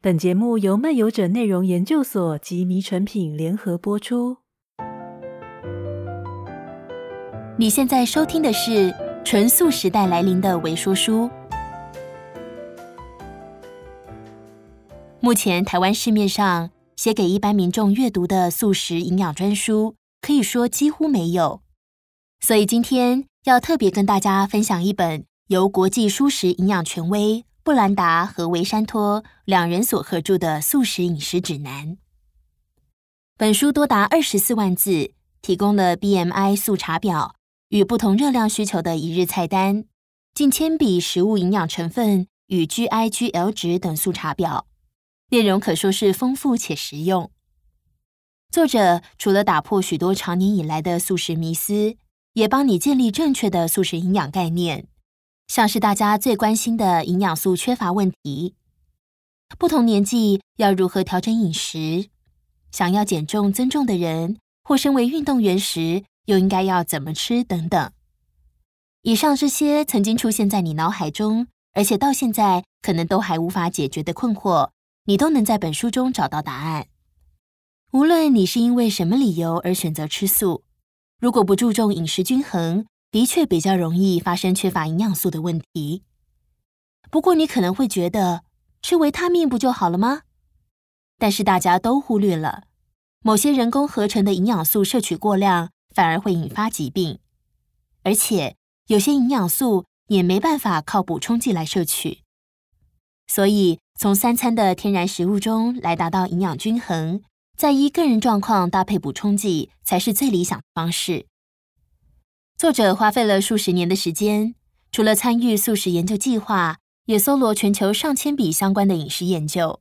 本节目由漫游者内容研究所及迷诚品联合播出。你现在收听的是纯素时代来临的维说书。目前台湾市面上写给一般民众阅读的素食营养专书，可以说几乎没有。所以今天要特别跟大家分享一本由国际蔬食营养权威布兰达和维山托两人所合著的素食饮食指南。本书多达二十四万字，提供了 BMI 速查表与不同热量需求的一日菜单，近千笔食物营养成分与 GI、GL 值等速查表，内容可说是丰富且实用。作者除了打破许多长年以来的素食迷思，也帮你建立正确的素食营养概念，像是大家最关心的营养素缺乏问题，不同年纪要如何调整饮食，想要减重增重的人，或身为运动员时又应该要怎么吃等等。以上这些曾经出现在你脑海中，而且到现在可能都还无法解决的困惑，你都能在本书中找到答案。无论你是因为什么理由而选择吃素。如果不注重饮食均衡，的确比较容易发生缺乏营养素的问题。不过，你可能会觉得吃维他命不就好了吗？但是大家都忽略了，某些人工合成的营养素摄取过量，反而会引发疾病。而且，有些营养素也没办法靠补充剂来摄取。所以，从三餐的天然食物中来达到营养均衡。再依个人状况搭配补充剂才是最理想的方式。作者花费了数十年的时间，除了参与素食研究计划，也搜罗全球上千笔相关的饮食研究。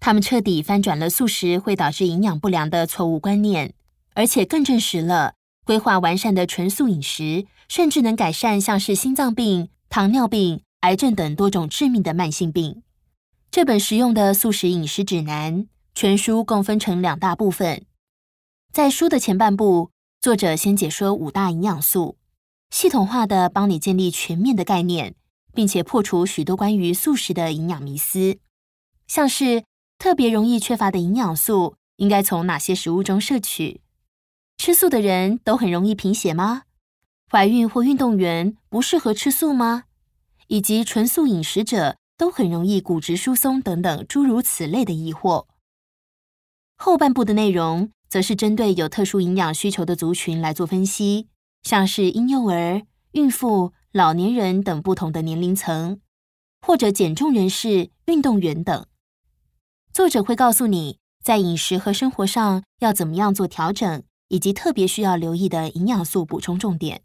他们彻底翻转了素食会导致营养不良的错误观念，而且更证实了规划完善的纯素饮食，甚至能改善像是心脏病、糖尿病、癌症等多种致命的慢性病。这本实用的素食饮食指南。全书共分成两大部分，在书的前半部，作者先解说五大营养素，系统化的帮你建立全面的概念，并且破除许多关于素食的营养迷思，像是特别容易缺乏的营养素应该从哪些食物中摄取，吃素的人都很容易贫血吗？怀孕或运动员不适合吃素吗？以及纯素饮食者都很容易骨质疏松等等诸如此类的疑惑。后半部的内容则是针对有特殊营养需求的族群来做分析，像是婴幼儿、孕妇、老年人等不同的年龄层，或者减重人士、运动员等。作者会告诉你，在饮食和生活上要怎么样做调整，以及特别需要留意的营养素补充重点。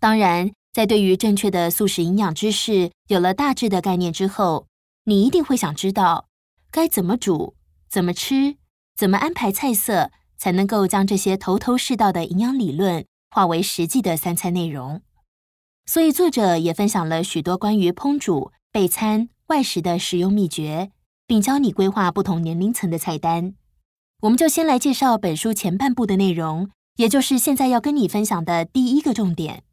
当然，在对于正确的素食营养知识有了大致的概念之后，你一定会想知道该怎么煮。怎么吃，怎么安排菜色，才能够将这些头头是道的营养理论化为实际的三餐内容？所以作者也分享了许多关于烹煮、备餐、外食的实用秘诀，并教你规划不同年龄层的菜单。我们就先来介绍本书前半部的内容，也就是现在要跟你分享的第一个重点：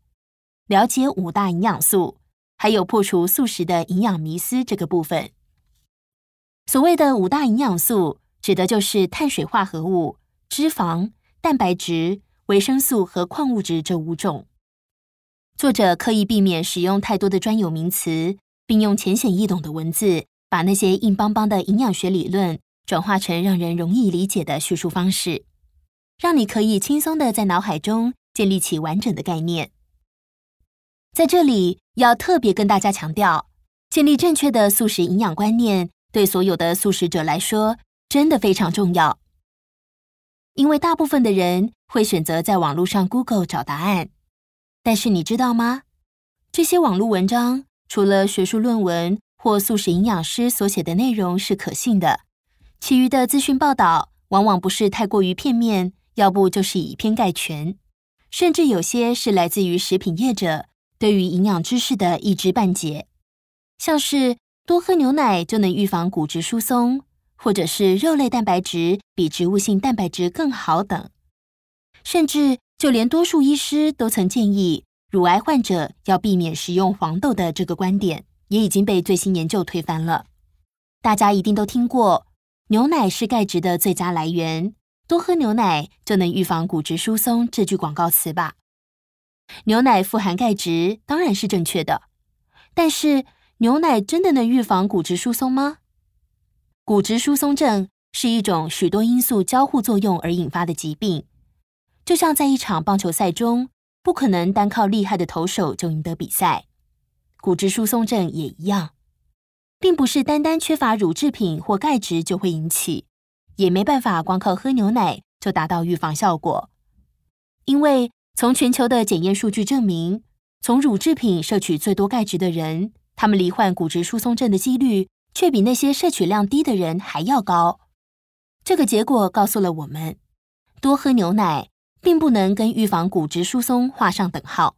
了解五大营养素，还有破除素食的营养迷思这个部分。所谓的五大营养素，指的就是碳水化合物、脂肪、蛋白质、维生素和矿物质这五种。作者刻意避免使用太多的专有名词，并用浅显易懂的文字，把那些硬邦邦的营养学理论转化成让人容易理解的叙述方式，让你可以轻松的在脑海中建立起完整的概念。在这里，要特别跟大家强调，建立正确的素食营养观念。对所有的素食者来说，真的非常重要，因为大部分的人会选择在网络上 Google 找答案。但是你知道吗？这些网络文章除了学术论文或素食营养师所写的内容是可信的，其余的资讯报道往往不是太过于片面，要不就是以偏概全，甚至有些是来自于食品业者对于营养知识的一知半解，像是。多喝牛奶就能预防骨质疏松，或者是肉类蛋白质比植物性蛋白质更好等，甚至就连多数医师都曾建议乳癌患者要避免食用黄豆的这个观点，也已经被最新研究推翻了。大家一定都听过，牛奶是钙质的最佳来源，多喝牛奶就能预防骨质疏松这句广告词吧？牛奶富含钙质，当然是正确的。但是，牛奶真的能预防骨质疏松吗？骨质疏松症是一种许多因素交互作用而引发的疾病，就像在一场棒球赛中，不可能单靠厉害的投手就赢得比赛。骨质疏松症也一样，并不是单单缺乏乳制品或钙质就会引起，也没办法光靠喝牛奶就达到预防效果。因为从全球的检验数据证明，从乳制品摄取最多钙质的人，他们罹患骨质疏松症的几率却比那些摄取量低的人还要高。这个结果告诉了我们，多喝牛奶并不能跟预防骨质疏松画上等号。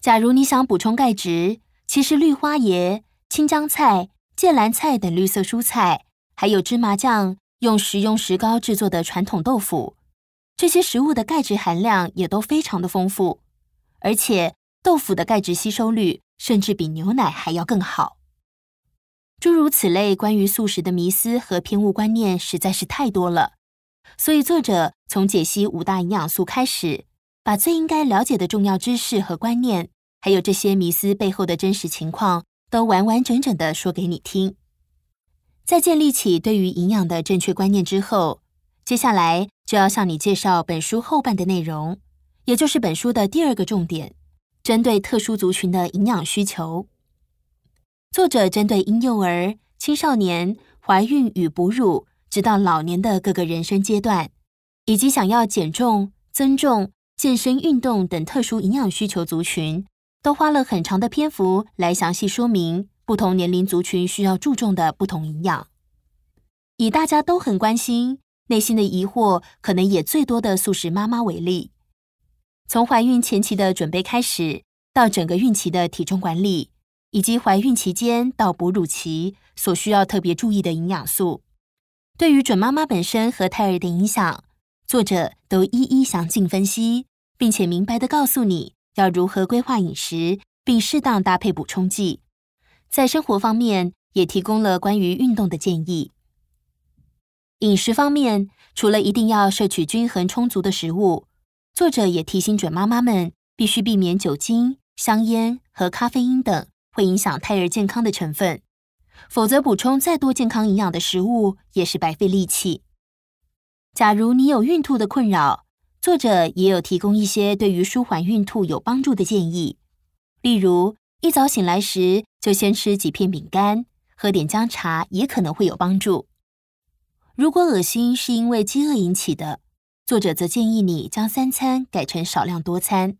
假如你想补充钙质，其实绿花椰、青江菜、芥蓝菜等绿色蔬菜，还有芝麻酱、用食用石膏制作的传统豆腐，这些食物的钙质含量也都非常的丰富，而且豆腐的钙质吸收率甚至比牛奶还要更好。诸如此类关于素食的迷思和偏误观念实在是太多了，所以作者从解析五大营养素开始，把最应该了解的重要知识和观念，还有这些迷思背后的真实情况，都完完整整的说给你听。在建立起对于营养的正确观念之后，接下来就要向你介绍本书后半的内容，也就是本书的第二个重点，针对特殊族群的营养需求。作者针对婴幼儿、青少年、怀孕与哺乳，直到老年的各个人生阶段，以及想要减重、增重、健身运动等特殊营养需求族群，都花了很长的篇幅来详细说明不同年龄族群需要注重的不同营养。以大家都很关心、内心的疑惑可能也最多的素食妈妈为例，从怀孕前期的准备开始，到整个孕期的体重管理。以及怀孕期间到哺乳期所需要特别注意的营养素，对于准妈妈本身和胎儿的影响，作者都一一详尽分析，并且明白的告诉你要如何规划饮食，并适当搭配补充剂。在生活方面，也提供了关于运动的建议。饮食方面，除了一定要摄取均衡充足的食物，作者也提醒准妈妈们必须避免酒精、香烟和咖啡因等。会影响胎儿健康的成分，否则补充再多健康营养的食物也是白费力气。假如你有孕吐的困扰，作者也有提供一些对于舒缓孕吐有帮助的建议，例如一早醒来时就先吃几片饼干，喝点姜茶也可能会有帮助。如果恶心是因为饥饿引起的，作者则建议你将三餐改成少量多餐。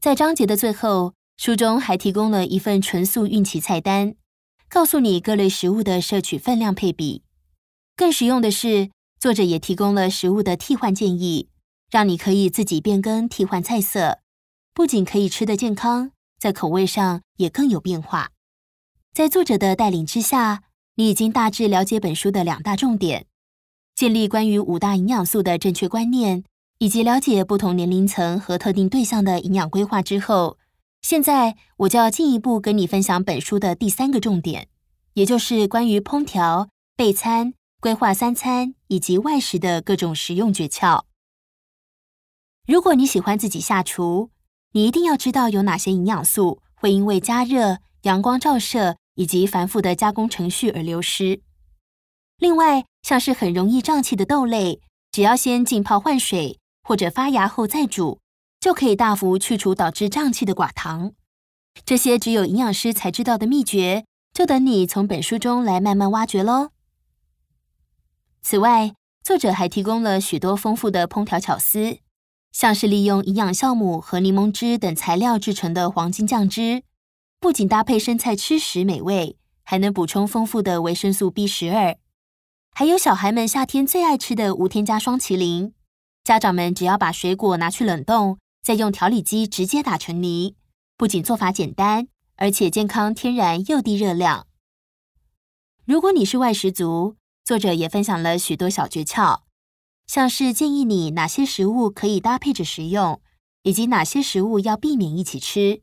在章节的最后，书中还提供了一份纯素孕期菜单，告诉你各类食物的摄取分量配比。更实用的是，作者也提供了食物的替换建议，让你可以自己变更替换菜色，不仅可以吃得健康，在口味上也更有变化。在作者的带领之下，你已经大致了解本书的两大重点：建立关于五大营养素的正确观念，以及了解不同年龄层和特定对象的营养规划之后。现在我就要进一步跟你分享本书的第三个重点，也就是关于烹调、备餐、规划三餐以及外食的各种实用诀窍。如果你喜欢自己下厨，你一定要知道有哪些营养素会因为加热、阳光照射以及繁复的加工程序而流失。另外，像是很容易胀气的豆类，只要先浸泡换水，或者发芽后再煮。就可以大幅去除导致胀气的寡糖。这些只有营养师才知道的秘诀，就等你从本书中来慢慢挖掘喽。此外，作者还提供了许多丰富的烹调巧思，像是利用营养酵母和柠檬汁等材料制成的黄金酱汁，不仅搭配生菜吃时美味，还能补充丰富的维生素 B 十二。还有小孩们夏天最爱吃的无添加双淇淋，家长们只要把水果拿去冷冻。再用调理机直接打成泥，不仅做法简单，而且健康天然又低热量。如果你是外食族，作者也分享了许多小诀窍，像是建议你哪些食物可以搭配着食用，以及哪些食物要避免一起吃，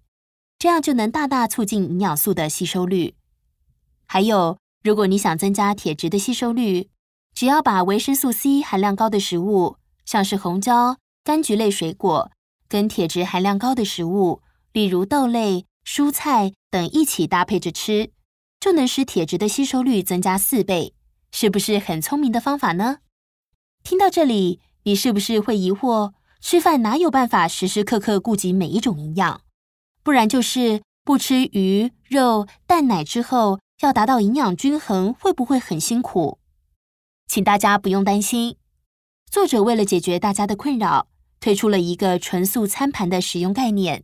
这样就能大大促进营养素的吸收率。还有如果你想增加铁质的吸收率，只要把维生素 C 含量高的食物，像是红椒、柑橘类水果，跟铁质含量高的食物，例如豆类、蔬菜等一起搭配着吃，就能使铁质的吸收率增加四倍。是不是很聪明的方法呢？听到这里，你是不是会疑惑，吃饭哪有办法时时刻刻顾及每一种营养？不然就是不吃鱼、肉、蛋奶之后，要达到营养均衡，会不会很辛苦？请大家不用担心，作者为了解决大家的困扰，推出了一个纯素餐盘的使用概念。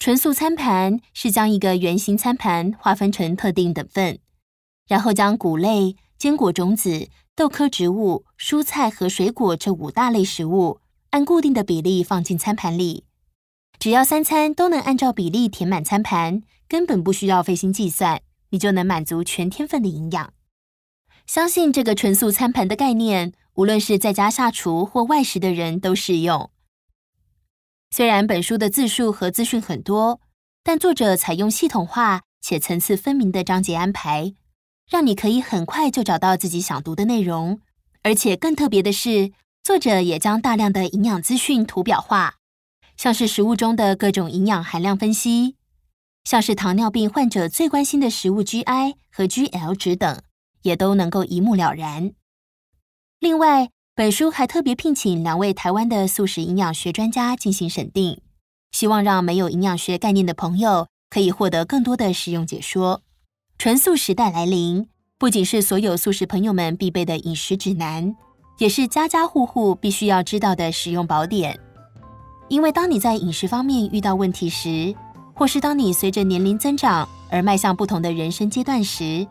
纯素餐盘是将一个圆形餐盘划分成特定等份，然后将谷类。坚果种子、豆科植物、蔬菜和水果这五大类食物，按固定的比例放进餐盘里。只要三餐都能按照比例填满餐盘，根本不需要费心计算，你就能满足全天份的营养。相信这个纯素餐盘的概念，无论是在家下厨或外食的人都适用。虽然本书的字数和资讯很多，但作者采用系统化且层次分明的章节安排。让你可以很快就找到自己想读的内容，而且更特别的是，作者也将大量的营养资讯图表化，像是食物中的各种营养含量分析，像是糖尿病患者最关心的食物 GI 和 GL 值等，也都能够一目了然。另外，本书还特别聘请两位台湾的素食营养学专家进行审定，希望让没有营养学概念的朋友可以获得更多的实用解说。纯素时代来临，不仅是所有素食朋友们必备的饮食指南，也是家家户户必须要知道的实用宝典。因为当你在饮食方面遇到问题时，或是当你随着年龄增长而迈向不同的人生阶段时，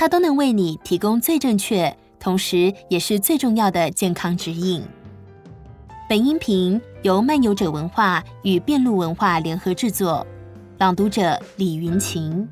它都能为你提供最正确，同时也是最重要的健康指引。本音频由漫游者文化与变路文化联合制作，朗读者李云晴。